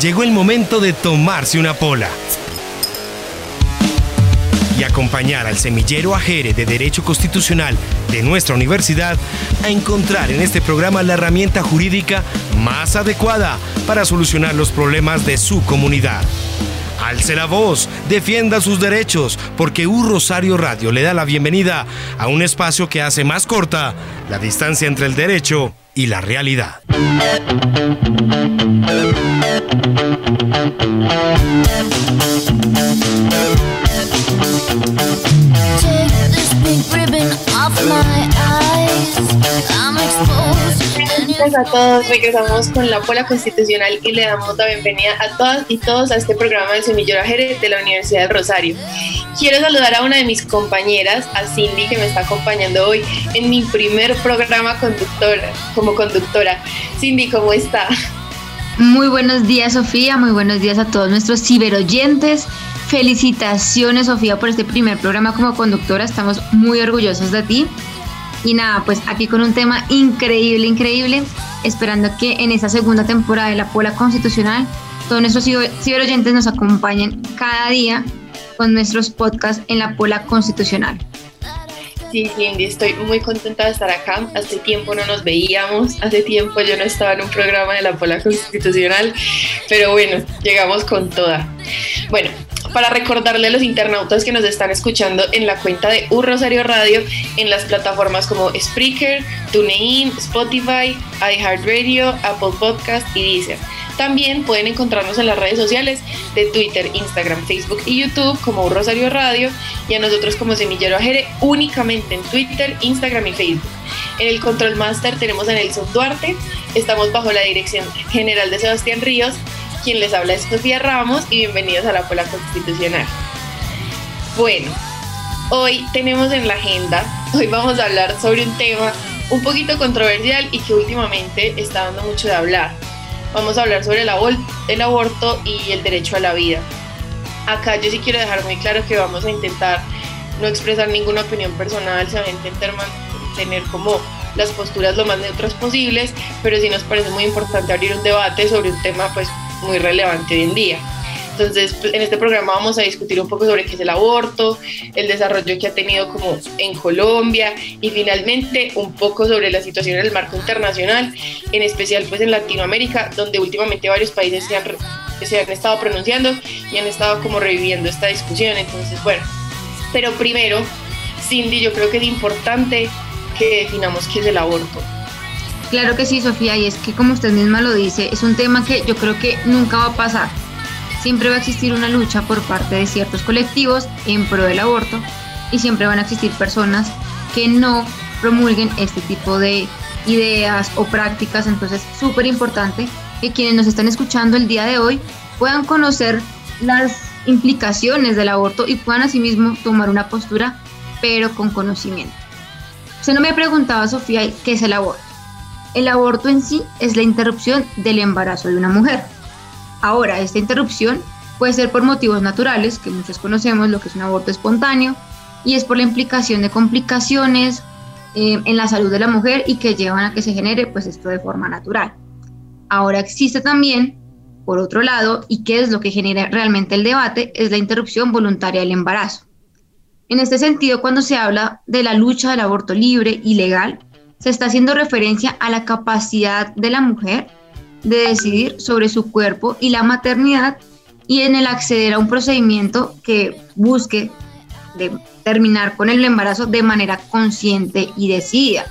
Llegó el momento de tomarse una pola y acompañar al semillero Ajere de Derecho Constitucional de nuestra universidad a encontrar en este programa la herramienta jurídica más adecuada para solucionar los problemas de su comunidad. Alce la voz, defienda sus derechos, porque Un Rosario Radio le da la bienvenida a un espacio que hace más corta la distancia entre el derecho y la realidad. A todos, regresamos con la Pola Constitucional y le damos la bienvenida a todas y todos a este programa del Semillero Jerez de la Universidad del Rosario. Quiero saludar a una de mis compañeras, a Cindy, que me está acompañando hoy en mi primer programa conductora, como conductora. Cindy, ¿cómo está? Muy buenos días, Sofía. Muy buenos días a todos nuestros ciberoyentes. Felicitaciones, Sofía, por este primer programa como conductora. Estamos muy orgullosos de ti. Y nada, pues aquí con un tema increíble, increíble, esperando que en esta segunda temporada de la Pola Constitucional todos nuestros ciberoyentes nos acompañen cada día con nuestros podcasts en la Pola Constitucional. Sí, Cindy, estoy muy contenta de estar acá. Hace tiempo no nos veíamos, hace tiempo yo no estaba en un programa de la Pola Constitucional, pero bueno, llegamos con toda. Bueno, para recordarle a los internautas que nos están escuchando en la cuenta de Un Rosario Radio en las plataformas como Spreaker, TuneIn, Spotify, iHeartRadio, Apple Podcast y Deezer. También pueden encontrarnos en las redes sociales de Twitter, Instagram, Facebook y YouTube como Rosario Radio y a nosotros como Semillero Ajere únicamente en Twitter, Instagram y Facebook. En el Control Master tenemos a Nelson Duarte, estamos bajo la dirección general de Sebastián Ríos quien les habla es Sofía Ramos y bienvenidos a la Pola Constitucional. Bueno, hoy tenemos en la agenda, hoy vamos a hablar sobre un tema un poquito controversial y que últimamente está dando mucho de hablar. Vamos a hablar sobre el, el aborto y el derecho a la vida. Acá yo sí quiero dejar muy claro que vamos a intentar no expresar ninguna opinión personal, se va a intentar tener como las posturas lo más neutras posibles, pero sí nos parece muy importante abrir un debate sobre un tema pues muy relevante hoy en día. Entonces, pues, en este programa vamos a discutir un poco sobre qué es el aborto, el desarrollo que ha tenido como en Colombia y finalmente un poco sobre la situación en el marco internacional, en especial pues en Latinoamérica, donde últimamente varios países se han, se han estado pronunciando y han estado como reviviendo esta discusión. Entonces, bueno, pero primero, Cindy, yo creo que es importante que definamos qué es el aborto. Claro que sí, Sofía, y es que como usted misma lo dice, es un tema que yo creo que nunca va a pasar. Siempre va a existir una lucha por parte de ciertos colectivos en pro del aborto y siempre van a existir personas que no promulguen este tipo de ideas o prácticas. Entonces, súper importante que quienes nos están escuchando el día de hoy puedan conocer las implicaciones del aborto y puedan asimismo tomar una postura, pero con conocimiento. Usted no me preguntaba, Sofía, qué es el aborto. El aborto en sí es la interrupción del embarazo de una mujer. Ahora, esta interrupción puede ser por motivos naturales, que muchos conocemos lo que es un aborto espontáneo, y es por la implicación de complicaciones eh, en la salud de la mujer y que llevan a que se genere pues esto de forma natural. Ahora existe también, por otro lado, y qué es lo que genera realmente el debate, es la interrupción voluntaria del embarazo. En este sentido, cuando se habla de la lucha del aborto libre y legal, se está haciendo referencia a la capacidad de la mujer de decidir sobre su cuerpo y la maternidad y en el acceder a un procedimiento que busque terminar con el embarazo de manera consciente y decidida.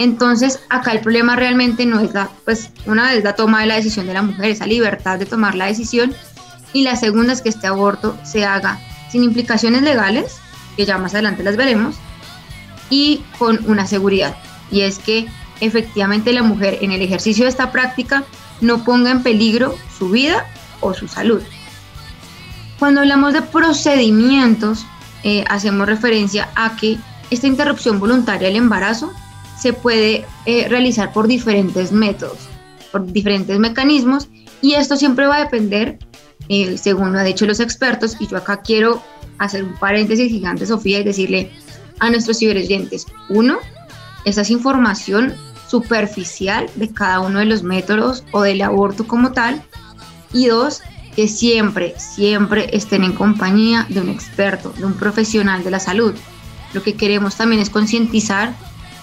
Entonces, acá el problema realmente no es la, pues, una vez la toma de la decisión de la mujer, esa libertad de tomar la decisión, y la segunda es que este aborto se haga sin implicaciones legales, que ya más adelante las veremos, y con una seguridad y es que efectivamente la mujer en el ejercicio de esta práctica no ponga en peligro su vida o su salud. Cuando hablamos de procedimientos, eh, hacemos referencia a que esta interrupción voluntaria del embarazo se puede eh, realizar por diferentes métodos, por diferentes mecanismos, y esto siempre va a depender, eh, según lo han dicho los expertos, y yo acá quiero hacer un paréntesis gigante, Sofía, y decirle a nuestros ciberoyentes, uno, esa es información superficial de cada uno de los métodos o del aborto como tal, y dos, que siempre, siempre estén en compañía de un experto, de un profesional de la salud. Lo que queremos también es concientizar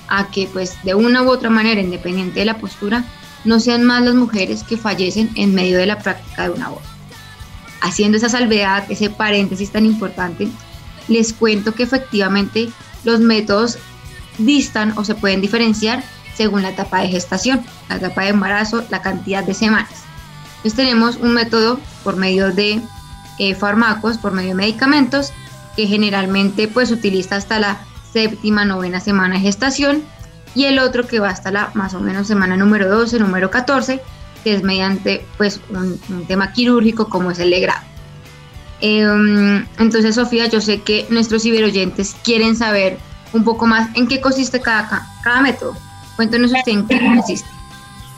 a que pues de una u otra manera, independiente de la postura, no sean más las mujeres que fallecen en medio de la práctica de un aborto. Haciendo esa salvedad, ese paréntesis tan importante, les cuento que efectivamente los métodos distan o se pueden diferenciar según la etapa de gestación, la etapa de embarazo, la cantidad de semanas. Entonces tenemos un método por medio de eh, fármacos, por medio de medicamentos, que generalmente pues utiliza hasta la séptima, novena semana de gestación, y el otro que va hasta la más o menos semana número 12, número 14, que es mediante pues un, tema quirúrgico como es el legrado. Em, entonces, Sofía, yo sé que nuestros ciberoyentes quieren saber un poco más en qué consiste cada, cada método. Cuéntanos usted en qué consiste.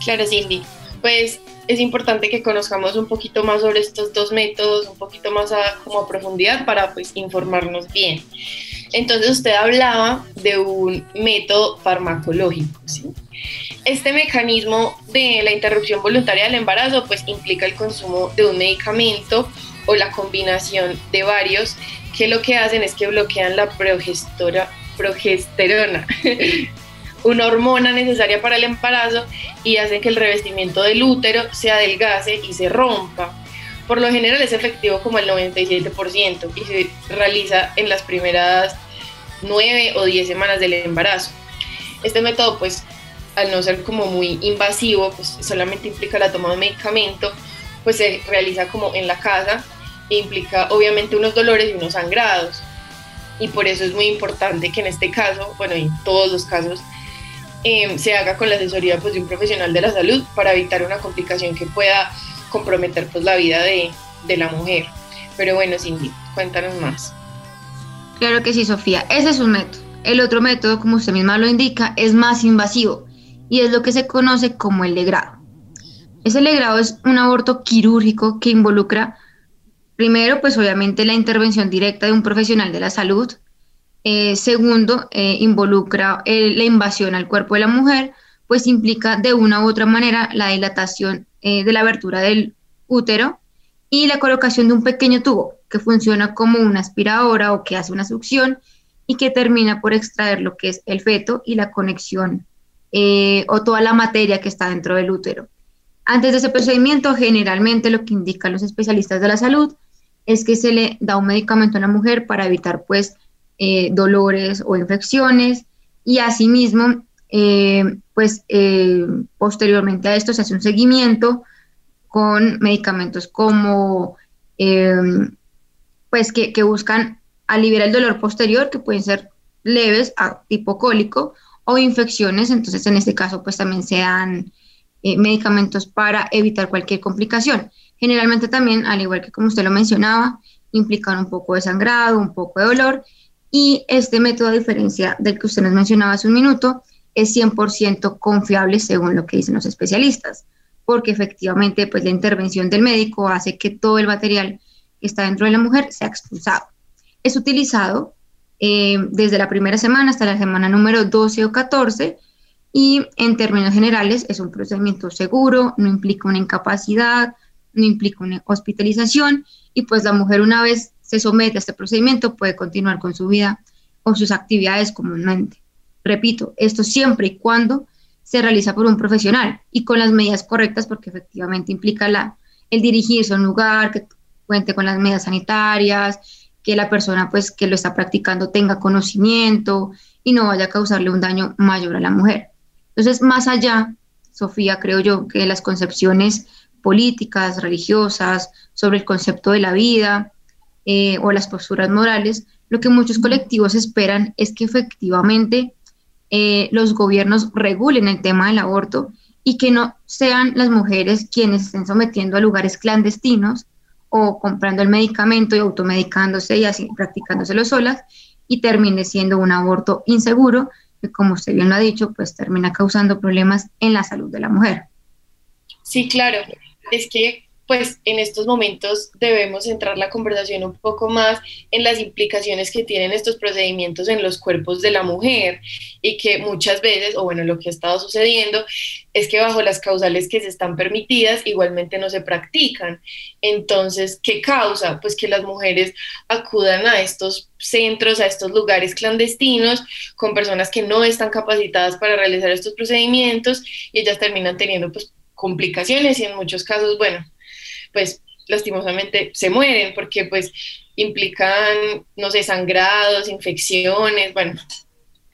Claro, Cindy. Pues es importante que conozcamos un poquito más sobre estos dos métodos, un poquito más a, como a profundidad para pues informarnos bien. Entonces usted hablaba de un método farmacológico, ¿sí? Este mecanismo de la interrupción voluntaria del embarazo pues implica el consumo de un medicamento o la combinación de varios que lo que hacen es que bloquean la progesterona una hormona necesaria para el embarazo y hacen que el revestimiento del útero se adelgace y se rompa. Por lo general es efectivo como el 97% y se realiza en las primeras 9 o 10 semanas del embarazo. Este método pues al no ser como muy invasivo, pues solamente implica la toma de medicamento, pues se realiza como en la casa e implica obviamente unos dolores y unos sangrados. Y por eso es muy importante que en este caso, bueno, en todos los casos, Em, se haga con la asesoría pues, de un profesional de la salud para evitar una complicación que pueda comprometer pues, la vida de, de la mujer. Pero bueno, Cindy, cuéntanos más. Claro que sí, Sofía. Ese es un método. El otro método, como usted misma lo indica, es más invasivo y es lo que se conoce como el legrado. Ese legrado es un aborto quirúrgico que involucra, primero, pues obviamente la intervención directa de un profesional de la salud, eh, segundo, eh, involucra eh, la invasión al cuerpo de la mujer, pues implica de una u otra manera la dilatación de la abertura del útero y la colocación de un pequeño tubo que funciona como una aspiradora o que hace una succión y que termina por extraer lo que es el feto y la conexión o toda la materia que está dentro del útero. Antes de ese procedimiento, generalmente lo que indican los especialistas de la salud es que se le da un medicamento a la mujer para evitar pues eh, dolores o infecciones y asimismo, eh, pues eh, posteriormente a esto se hace un seguimiento con medicamentos como, pues que, que, buscan aliviar el dolor posterior, que pueden ser leves tipo cólico o infecciones, entonces en este caso pues también se dan medicamentos para evitar cualquier complicación. Generalmente también, al igual que como usted lo mencionaba, implican un poco de sangrado, un poco de dolor y este método, a diferencia del que usted nos mencionaba hace un minuto, es 100% confiable según lo que dicen los especialistas, porque efectivamente pues, la intervención del médico hace que todo el material que está dentro de la mujer sea expulsado. Es utilizado eh, desde la primera semana hasta la semana número 12 o 14 y en términos generales es un procedimiento seguro, no implica una incapacidad, no implica una hospitalización y pues la mujer una vez se somete a este procedimiento puede continuar con su vida o sus actividades comúnmente. Repito, esto siempre y cuando se realiza por un profesional y con las medidas correctas porque efectivamente implica la, el dirigirse a un lugar que cuente con las medidas sanitarias, que la persona pues que lo está practicando tenga conocimiento y no vaya a causarle un daño mayor a la mujer. Entonces, más allá, Sofía, creo yo que las concepciones políticas, religiosas, sobre el concepto de la vida, eh, o las posturas morales, lo que muchos colectivos esperan es que efectivamente eh, los gobiernos regulen el tema del aborto y que no sean las mujeres quienes estén sometiendo a lugares clandestinos o comprando el medicamento y automedicándose y así practicándoselo solas y termine siendo un aborto inseguro que como usted bien lo ha dicho, pues termina causando problemas en la salud de la mujer. Sí, claro. Es que pues en estos momentos debemos centrar la conversación un poco más en las implicaciones que tienen estos procedimientos en los cuerpos de la mujer y que muchas veces, o bueno, lo que ha estado sucediendo es que bajo las causales que se están permitidas igualmente no se practican. Entonces, ¿qué causa? Pues que las mujeres acudan a estos centros, a estos lugares clandestinos con personas que no están capacitadas para realizar estos procedimientos y ellas terminan teniendo pues complicaciones y en muchos casos, bueno, pues lastimosamente se mueren porque pues implican, no sé, sangrados, infecciones, bueno,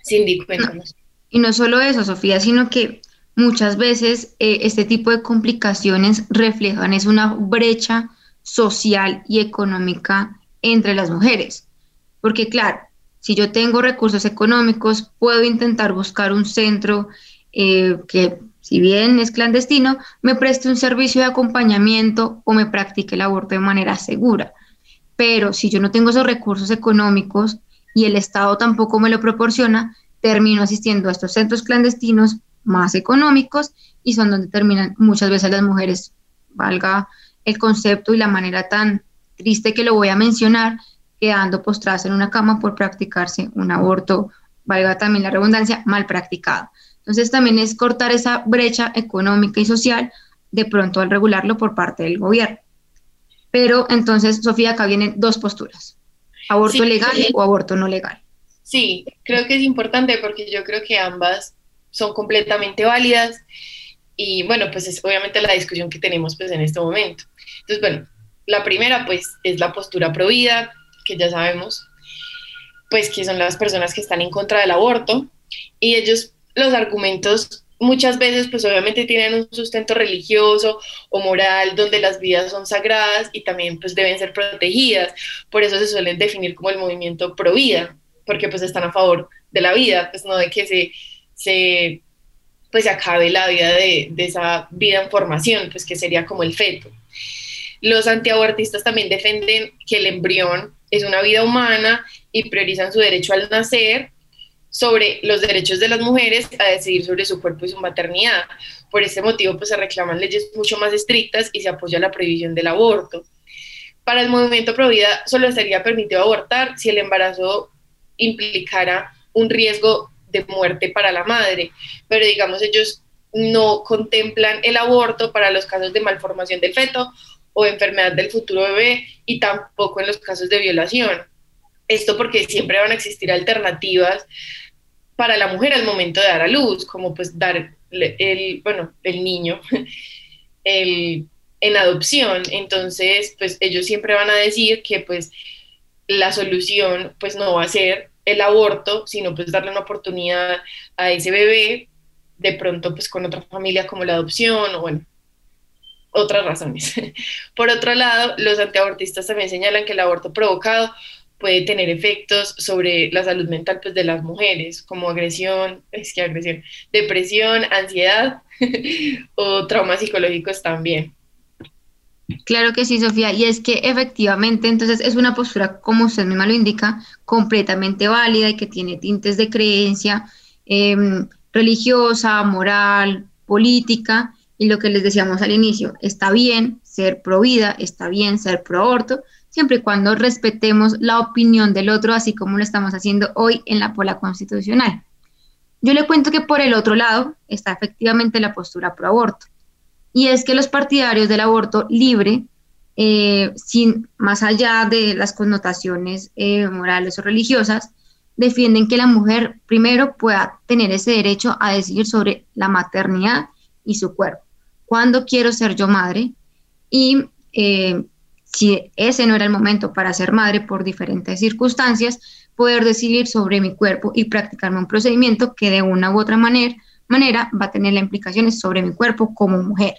sin cuéntanos. Y no solo eso, Sofía, sino que muchas veces eh, este tipo de complicaciones reflejan es una brecha social y económica entre las mujeres. Porque claro, si yo tengo recursos económicos, puedo intentar buscar un centro eh, que si bien es clandestino, me preste un servicio de acompañamiento o me practique el aborto de manera segura. Pero si yo no tengo esos recursos económicos y el Estado tampoco me lo proporciona, termino asistiendo a estos centros clandestinos más económicos y son donde terminan muchas veces las mujeres, valga el concepto y la manera tan triste que lo voy a mencionar, quedando postradas en una cama por practicarse un aborto, valga también la redundancia, mal practicado. Entonces también es cortar esa brecha económica y social de pronto al regularlo por parte del gobierno. Pero entonces, Sofía, acá vienen dos posturas, aborto legal o aborto no legal. Sí, creo que es importante porque yo creo que ambas son completamente válidas y bueno, pues es obviamente la discusión que tenemos pues en este momento. Entonces, bueno, la primera pues es la postura prohibida, que ya sabemos, pues que son las personas que están en contra del aborto y ellos los argumentos muchas veces pues obviamente tienen un sustento religioso o moral donde las vidas son sagradas y también pues deben ser protegidas. Por eso se suelen definir como el movimiento pro vida, porque pues están a favor de la vida, pues no de que se, se pues acabe la vida de, de esa vida en formación, pues que sería como el feto. Los antiabortistas también defienden que el embrión es una vida humana y priorizan su derecho al nacer sobre los derechos de las mujeres a decidir sobre su cuerpo y su maternidad. Por este motivo, pues se reclaman leyes mucho más estrictas y se apoya la prohibición del aborto. Para el movimiento Provida solo estaría permitido abortar si el embarazo implicara un riesgo de muerte para la madre, pero digamos ellos no contemplan el aborto para los casos de malformación del feto o enfermedad del futuro bebé y tampoco en los casos de violación. Esto porque siempre van a existir alternativas para la mujer al momento de dar a luz, como pues dar el, bueno, el niño en adopción. Entonces, pues ellos siempre van a decir que pues la solución pues no va a ser el aborto, sino pues darle una oportunidad a ese bebé de pronto pues con otra familia como la adopción o bueno, otras razones. Por otro lado, los antiabortistas también señalan que el aborto provocado puede tener efectos sobre la salud mental pues, de las mujeres, como agresión, es que agresión, depresión, ansiedad o traumas psicológicos también. Claro que sí, Sofía, y es que efectivamente entonces es una postura, como usted misma lo indica, completamente válida y que tiene tintes de creencia em, religiosa, moral, política, y lo que les decíamos al inicio, está bien ser pro vida, está bien ser pro siempre y cuando respetemos la opinión del otro, así como lo estamos haciendo hoy en la pola constitucional. Yo le cuento que por el otro lado está efectivamente la postura pro aborto, y es que los partidarios del aborto libre, eh, sin más allá de las connotaciones eh, morales o religiosas, defienden que la mujer primero pueda tener ese derecho a decidir sobre la maternidad y su cuerpo. ¿Cuándo quiero ser yo madre? Y eh, si ese no era el momento para ser madre por diferentes circunstancias, poder decidir sobre mi cuerpo y practicarme un procedimiento que de una u otra manera, va a tener las implicaciones sobre mi cuerpo como mujer.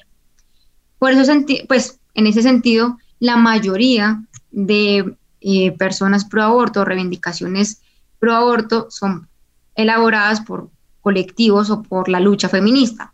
Por eso, pues, en ese sentido, la mayoría de eh, personas pro aborto, reivindicaciones pro aborto, son elaboradas por colectivos o por la lucha feminista.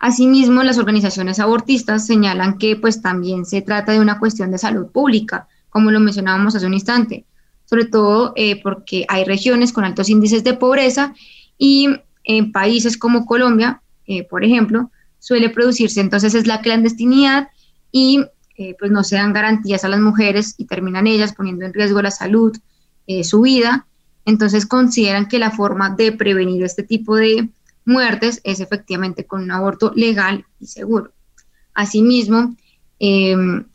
Asimismo, las organizaciones abortistas señalan que pues también se trata de una cuestión de salud pública, como lo mencionábamos hace un instante, sobre todo eh, porque hay regiones con altos índices de pobreza y en países como Colombia, eh, por ejemplo, suele producirse entonces es la clandestinidad y eh, pues no se dan garantías a las mujeres y terminan ellas poniendo en riesgo la salud, su vida. Entonces consideran que la forma de prevenir este tipo de muertes es efectivamente con un aborto legal y seguro. Asimismo,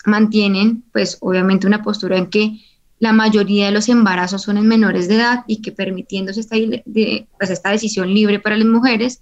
mantienen pues obviamente una postura en que la mayoría de los embarazos son en menores de edad y que permitiéndose esta, pues esta decisión libre para las mujeres,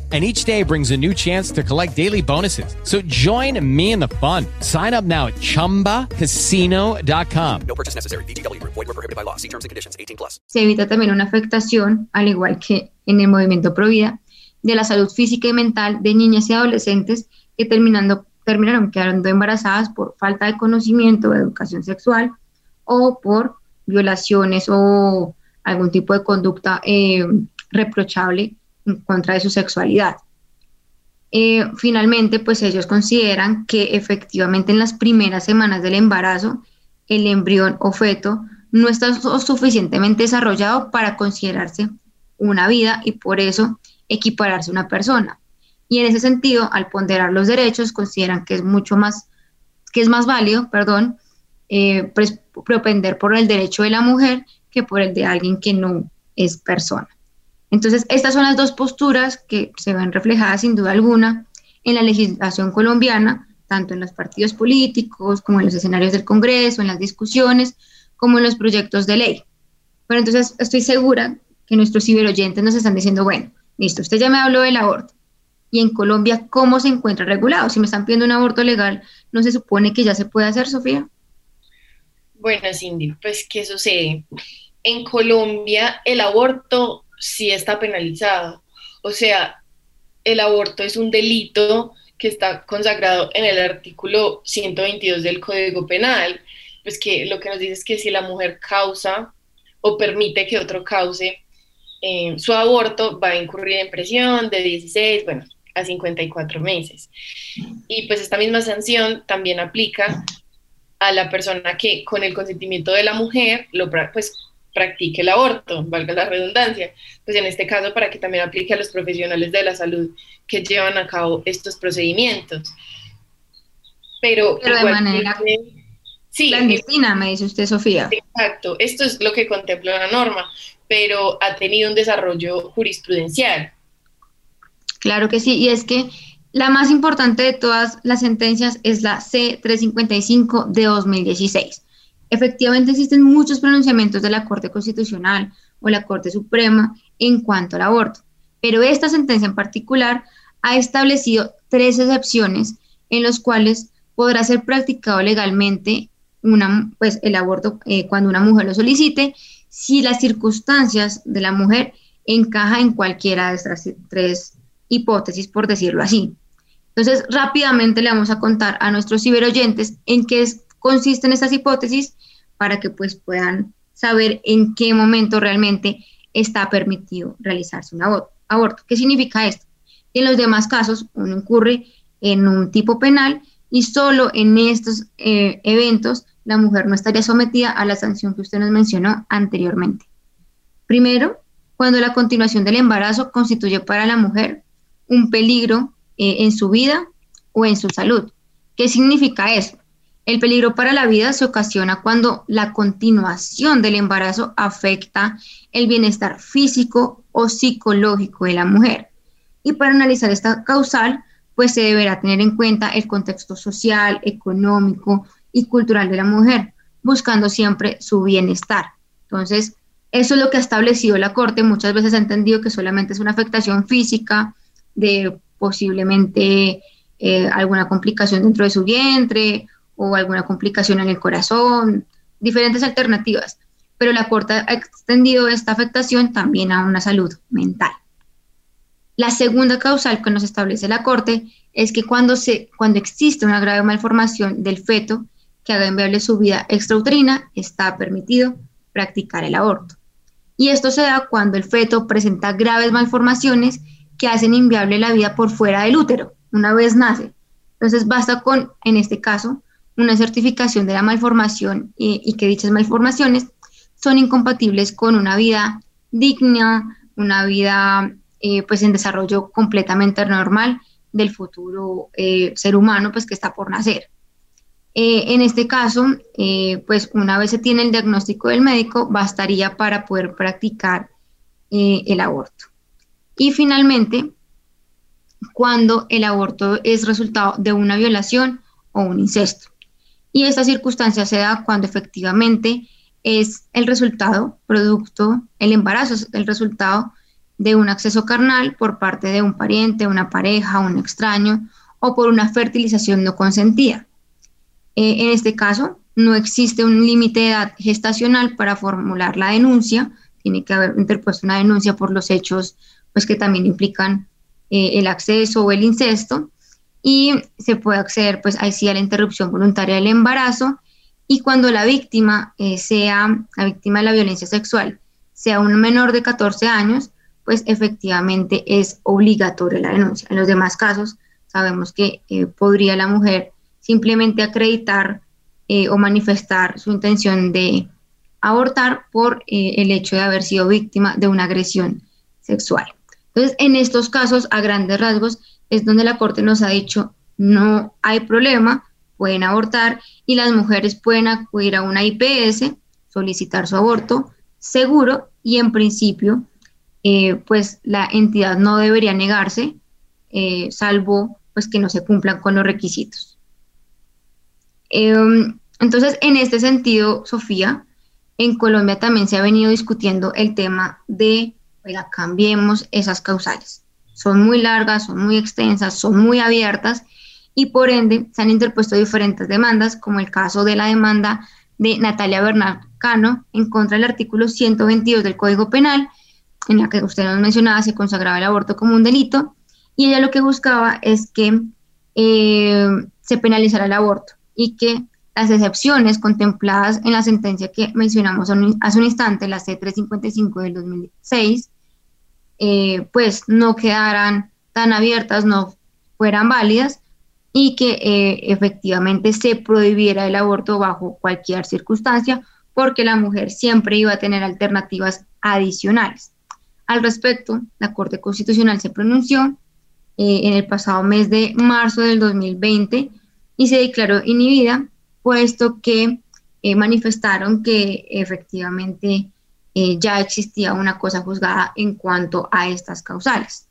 and each day brings a new chance to collect daily bonuses. So join me in the fun. Sign up now at ChumbaCasino.com. No purchase necessary. BGW. Void were prohibited by law. See terms and conditions. 18 plus. Se evita también una afectación, al igual que en el movimiento Provida, de la salud física y mental de niñas y adolescentes que terminando, terminaron quedando embarazadas por falta de conocimiento o educación sexual o por violaciones o algún tipo de conducta eh, reprochable contra de su sexualidad. Eh, finalmente, pues ellos consideran que efectivamente en las primeras semanas del embarazo, el embrión o feto no está suficientemente desarrollado para considerarse una vida y por eso equipararse una persona. Y en ese sentido, al ponderar los derechos, consideran que es mucho más, que es más válido, perdón, eh, propender por el derecho de la mujer que por el de alguien que no es persona. Entonces, estas son las dos posturas que se ven reflejadas sin duda alguna en la legislación colombiana, tanto en los partidos políticos como en los escenarios del Congreso, en las discusiones, como en los proyectos de ley. Pero entonces estoy segura que nuestros ciberoyentes nos están diciendo, bueno, listo, usted ya me habló del aborto. Y en Colombia, ¿cómo se encuentra regulado? Si me están pidiendo un aborto legal, ¿no se supone que ya se puede hacer, Sofía? Bueno, Cindy, pues, ¿qué sucede? En Colombia, el aborto sí está penalizado. O sea, el aborto es un delito que está consagrado en el artículo 122 del Código Penal, pues que lo que nos dice es que si la mujer causa o permite que otro cause eh, su aborto, va a incurrir en prisión de 16, bueno, a 54 meses. Y pues esta misma sanción también aplica a la persona que con el consentimiento de la mujer lo pues practique el aborto, valga la redundancia, pues en este caso para que también aplique a los profesionales de la salud que llevan a cabo estos procedimientos. Pero, de manera sí, clandestina, me dice usted, Sofía. Exacto, esto es lo que contempla la norma, pero ha tenido un desarrollo jurisprudencial. Claro que sí, y es que la más importante de todas las sentencias es la C355 de 2016 Efectivamente existen muchos pronunciamientos de la Corte Constitucional o la Corte Suprema en cuanto al aborto, pero esta sentencia en particular ha establecido tres excepciones en los cuales podrá ser practicado legalmente una, pues, el aborto eh, cuando una mujer lo solicite, si las circunstancias de la mujer encaja en cualquiera de estas tres hipótesis, por decirlo así. Entonces, rápidamente le vamos a contar a nuestros ciberoyentes en qué consisten estas hipótesis para que pues puedan saber en qué momento realmente está permitido realizarse un aborto. ¿Qué significa esto? En los demás casos uno incurre en un tipo penal y solo en estos eh, eventos la mujer no estaría sometida a la sanción que usted nos mencionó anteriormente. Primero, cuando la continuación del embarazo constituye para la mujer un peligro eh, en su vida o en su salud. ¿Qué significa eso? El peligro para la vida se ocasiona cuando la continuación del embarazo afecta el bienestar físico o psicológico de la mujer. Y para analizar esta causal, pues se deberá tener en cuenta el contexto social, económico y cultural de la mujer, buscando siempre su bienestar. Entonces, eso es lo que ha establecido la Corte. Muchas veces ha entendido que solamente es una afectación física de posiblemente eh, alguna complicación dentro de su vientre o alguna complicación en el corazón, diferentes alternativas. pero la Corte ha extendido esta afectación también a una salud mental. La segunda causal que nos establece la Corte es que cuando, se, cuando existe una grave malformación del feto que haga inviable su vida extrauterina, está permitido practicar el aborto. Y esto se da cuando el feto presenta graves malformaciones que hacen inviable la vida por fuera del útero, una vez nace. Entonces basta con, en este caso, una certificación de la malformación y, que dichas malformaciones son incompatibles con una vida digna, una vida eh, pues en desarrollo completamente normal del futuro eh, ser humano pues que está por nacer. Eh, en este caso, pues una vez se tiene el diagnóstico del médico, bastaría para poder practicar el aborto. Y finalmente, cuando el aborto es resultado de una violación o un incesto. Y esta circunstancia se da cuando efectivamente es el resultado, producto, el embarazo es el resultado de un acceso carnal por parte de un pariente, una pareja, un extraño o por una fertilización no consentida. Eh, en este caso, no existe un límite de edad gestacional para formular la denuncia, tiene que haber interpuesto una denuncia por los hechos pues, que también implican eh, el acceso o el incesto, y se puede acceder pues ahí sí a la interrupción voluntaria del embarazo y cuando la víctima eh, sea la víctima de la violencia sexual sea un menor de 14 años, pues efectivamente es obligatoria la denuncia. En los demás casos sabemos que eh, podría la mujer simplemente acreditar eh, o manifestar su intención de abortar por el hecho de haber sido víctima de una agresión sexual. Entonces, en estos casos, a grandes rasgos, es donde la Corte nos ha dicho no hay problema, pueden abortar y las mujeres pueden acudir a una IPS, solicitar su aborto seguro y en principio eh, pues la entidad no debería negarse, eh, salvo pues que no se cumplan con los requisitos. Em, entonces, en este sentido, Sofía, en Colombia también se ha venido discutiendo el tema de, oiga, cambiemos esas causales son muy largas, son muy extensas, son muy abiertas y por ende se han interpuesto diferentes demandas, como el caso de la demanda de Natalia Bernal Cano en contra del artículo 122 del Código Penal, en la que usted nos mencionaba se consagraba el aborto como un delito, y ella lo que buscaba es que eh, se penalizara el aborto y que las excepciones contempladas en la sentencia que mencionamos hace un instante, la C355 del 2006, eh, pues no quedaran tan abiertas, no fueran válidas y que eh, efectivamente se prohibiera el aborto bajo cualquier circunstancia porque la mujer siempre iba a tener alternativas adicionales. Al respecto, la Corte Constitucional se pronunció eh, en el pasado mes de marzo del 2020 y se declaró inhibida, puesto que manifestaron que efectivamente eh, ya existía una cosa juzgada en cuanto a estas causales.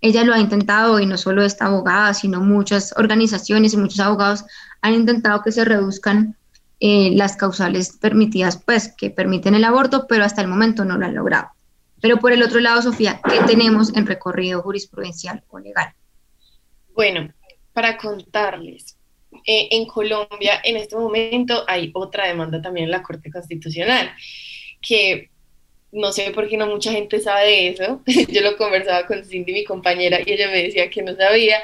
Ella lo ha intentado y no solo esta abogada, sino muchas organizaciones y muchos abogados han intentado que se reduzcan eh, las causales permitidas, pues que permiten el aborto, pero hasta el momento no lo han logrado. Pero por el otro lado, Sofía, ¿qué tenemos en recorrido jurisprudencial o legal? Bueno, para contarles, eh, en Colombia en este momento hay otra demanda también en la Corte Constitucional que no sé por qué no mucha gente sabe de eso. Yo lo conversaba con Cindy, mi compañera, y ella me decía que no sabía.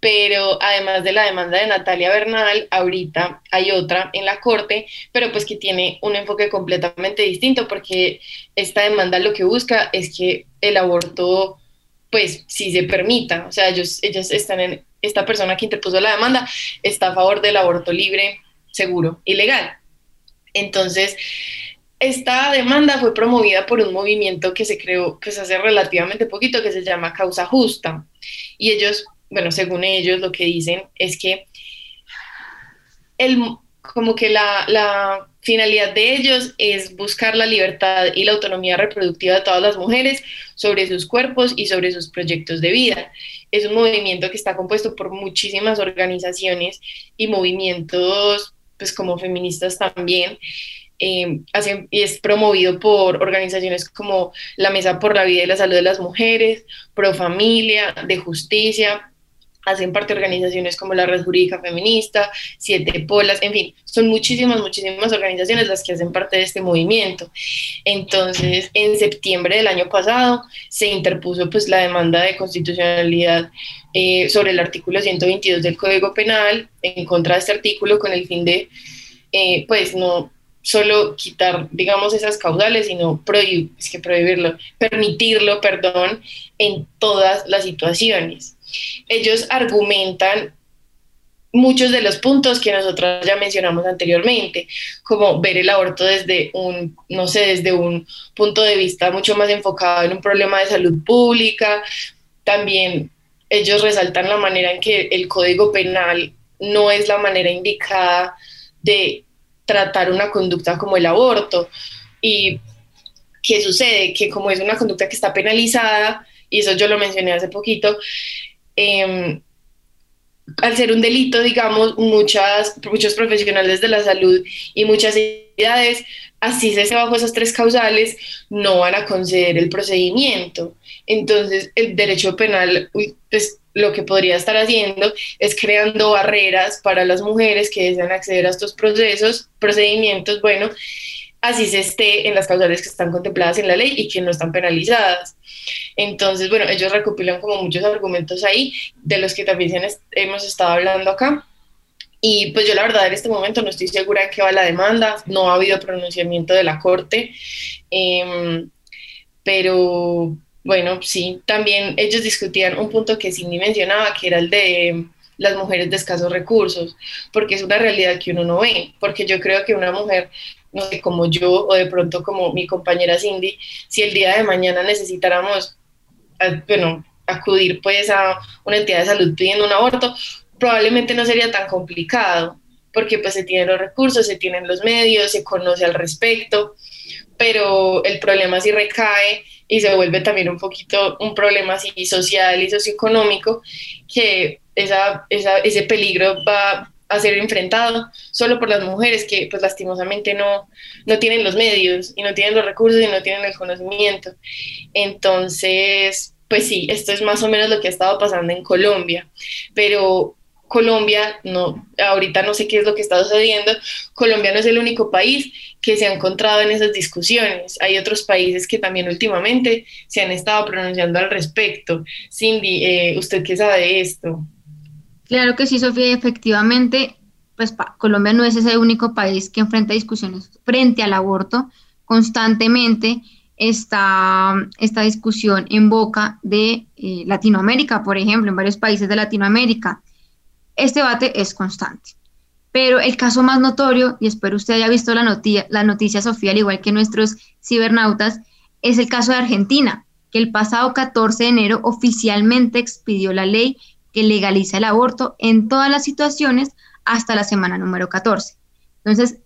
Pero además de la demanda de Natalia Bernal, ahorita hay otra en la corte, pero pues que tiene un enfoque completamente distinto porque esta demanda lo que busca es que el aborto, pues sí se permita. O sea, ellos, ellos están en, esta persona que interpuso la demanda está a favor del aborto libre, seguro y legal. Entonces, esta demanda fue promovida por un movimiento que se creó, que se hace relativamente poquito, que se llama Causa Justa. Y ellos, bueno, según ellos, lo que dicen es que el, como que la, la finalidad de ellos es buscar la libertad y la autonomía reproductiva de todas las mujeres sobre sus cuerpos y sobre sus proyectos de vida. Es un movimiento que está compuesto por muchísimas organizaciones y movimientos, pues como feministas también, eh, y es promovido por organizaciones como la Mesa por la Vida y la Salud de las Mujeres, Pro Familia, de Justicia, hacen parte organizaciones como la Red Jurídica Feminista, Siete Polas, en fin, son muchísimas, muchísimas organizaciones las que hacen parte de este movimiento. Entonces, en septiembre del año pasado se interpuso pues la demanda de constitucionalidad eh, sobre el artículo 122 del Código Penal en contra de este artículo con el fin de, eh, pues, no solo quitar, digamos, esas caudales, sino prohibir, es que prohibirlo, permitirlo, perdón, en todas las situaciones ellos argumentan muchos de los puntos que nosotros ya mencionamos anteriormente, como ver el aborto desde un, no sé, desde un punto de vista mucho más enfocado en un problema de salud pública. También ellos resaltan la manera en que el código penal no es la manera indicada de tratar una conducta como el aborto. ¿Y qué sucede? Que como es una conducta que está penalizada, y eso yo lo mencioné hace poquito, Em, al ser un delito, digamos, muchas, muchos profesionales de la salud y muchas entidades, así se bajo esas tres causales, no van a conceder el procedimiento. Entonces, el derecho penal, pues lo que podría estar haciendo es creando barreras para las mujeres que desean acceder a estos procesos, procedimientos, bueno, así se esté en las causales que están contempladas en la ley y que no están penalizadas. Entonces, bueno, ellos recopilan como muchos argumentos ahí, de los que también hemos estado hablando acá. Y pues yo la verdad en este momento no estoy segura de qué va la demanda, no ha habido pronunciamiento de la Corte, em, pero bueno, sí, también ellos discutían un punto que Cindy mencionaba, que era el de las mujeres de escasos recursos, porque es una realidad que uno no ve, porque yo creo que una mujer no sé, como yo o de pronto como mi compañera Cindy, si el día de mañana necesitáramos, bueno, acudir pues a una entidad de salud pidiendo un aborto, probablemente no sería tan complicado, porque pues se tienen los recursos, se tienen los medios, se conoce al respecto, pero el problema sí recae y se vuelve también un poquito un problema así social y socioeconómico, que esa, ese peligro va a ser enfrentado solo por las mujeres que pues lastimosamente no, no tienen los medios y no tienen los recursos y no tienen el conocimiento. Entonces, pues sí, esto es más o menos lo que ha estado pasando en Colombia, pero Colombia, no, ahorita no sé qué es lo que está sucediendo, Colombia no es el único país que se ha encontrado en esas discusiones. Hay otros países que también últimamente se han estado pronunciando al respecto. Cindy, eh, ¿usted qué sabe de esto? Claro que sí, Sofía, efectivamente, pues Colombia no es ese único país que enfrenta discusiones frente al aborto. Constantemente está esta discusión en boca de eh, Latinoamérica, por ejemplo, en varios países de Latinoamérica. Este debate es constante. Pero el caso más notorio, y espero usted haya visto la, noticia, la noticia, Sofía, al igual que nuestros cibernautas, es el caso de Argentina, que el pasado 14 de enero oficialmente expidió la ley que legaliza el aborto en todas las situaciones hasta la semana número 14. Entonces,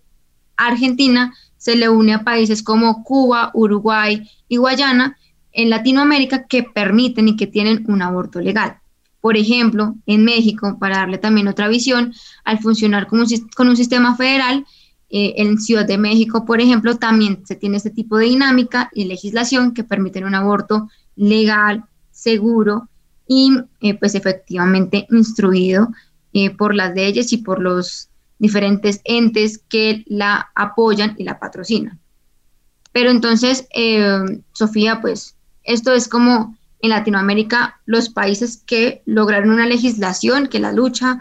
Argentina se le une a países como Cuba, Uruguay y Guayana en Latinoamérica que permiten y que tienen un aborto legal. Por ejemplo, en México, para darle también otra visión, al funcionar con un, sistema federal, eh, en Ciudad de México, por ejemplo, también se tiene este tipo de dinámica y legislación que permiten un aborto legal, seguro y eh, pues efectivamente instruido eh, por las leyes y por los diferentes entes que la apoyan y la patrocinan. Pero entonces, Sofía, pues esto es como en Latinoamérica los países que lograron una legislación, que la lucha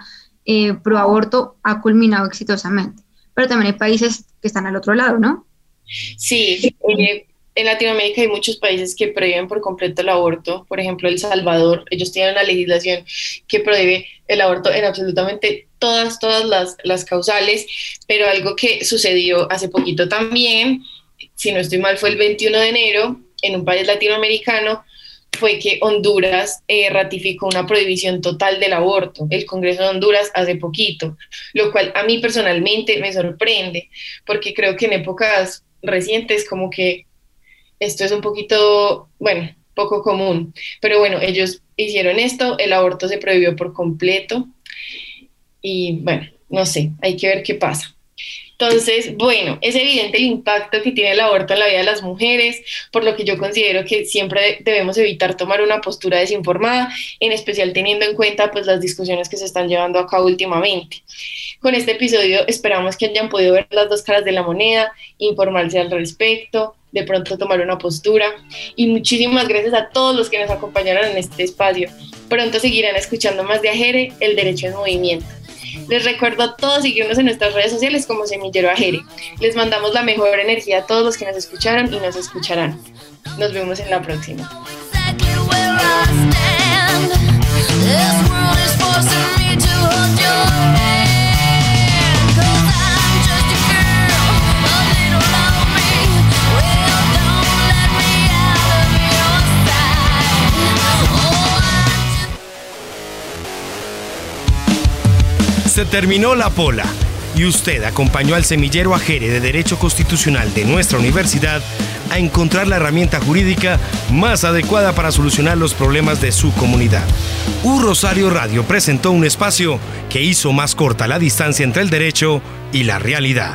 pro aborto ha culminado exitosamente. Pero también hay países que están al otro lado, ¿no? Sí, en Latinoamérica hay muchos países que prohíben por completo el aborto. Por ejemplo, El Salvador, ellos tienen una legislación que prohíbe el aborto en absolutamente todas, todas las, las causales, pero algo que sucedió hace poquito también, si no estoy mal, fue el 21 de enero en un país latinoamericano, fue que Honduras eh, ratificó una prohibición total del aborto, el Congreso de Honduras hace poquito, lo cual a mí personalmente me sorprende, porque creo que en épocas recientes como que esto es un poquito, bueno, poco común, pero bueno, ellos hicieron esto, el aborto se prohibió por completo y bueno, no sé, hay que ver qué pasa. Entonces, bueno, es evidente el impacto que tiene el aborto en la vida de las mujeres, por lo que yo considero que siempre debemos evitar tomar una postura desinformada, en especial teniendo en cuenta pues las discusiones que se están llevando a cabo últimamente. Con este episodio esperamos que hayan podido ver las dos caras de la moneda, informarse al respecto, de pronto tomar una postura. Y muchísimas gracias a todos los que nos acompañaron en este espacio. Pronto seguirán escuchando más de Ajere, el derecho en movimiento. Les recuerdo a todos seguirnos en nuestras redes sociales como Semillero Ajere. Les mandamos la mejor energía a todos los que nos escucharon y nos escucharán. Nos vemos en la próxima. Se terminó la pola y usted acompañó al semillero Ajere de Derecho Constitucional de nuestra universidad a encontrar la herramienta jurídica más adecuada para solucionar los problemas de su comunidad. U Rosario Radio presentó un espacio que hizo más corta la distancia entre el derecho y la realidad.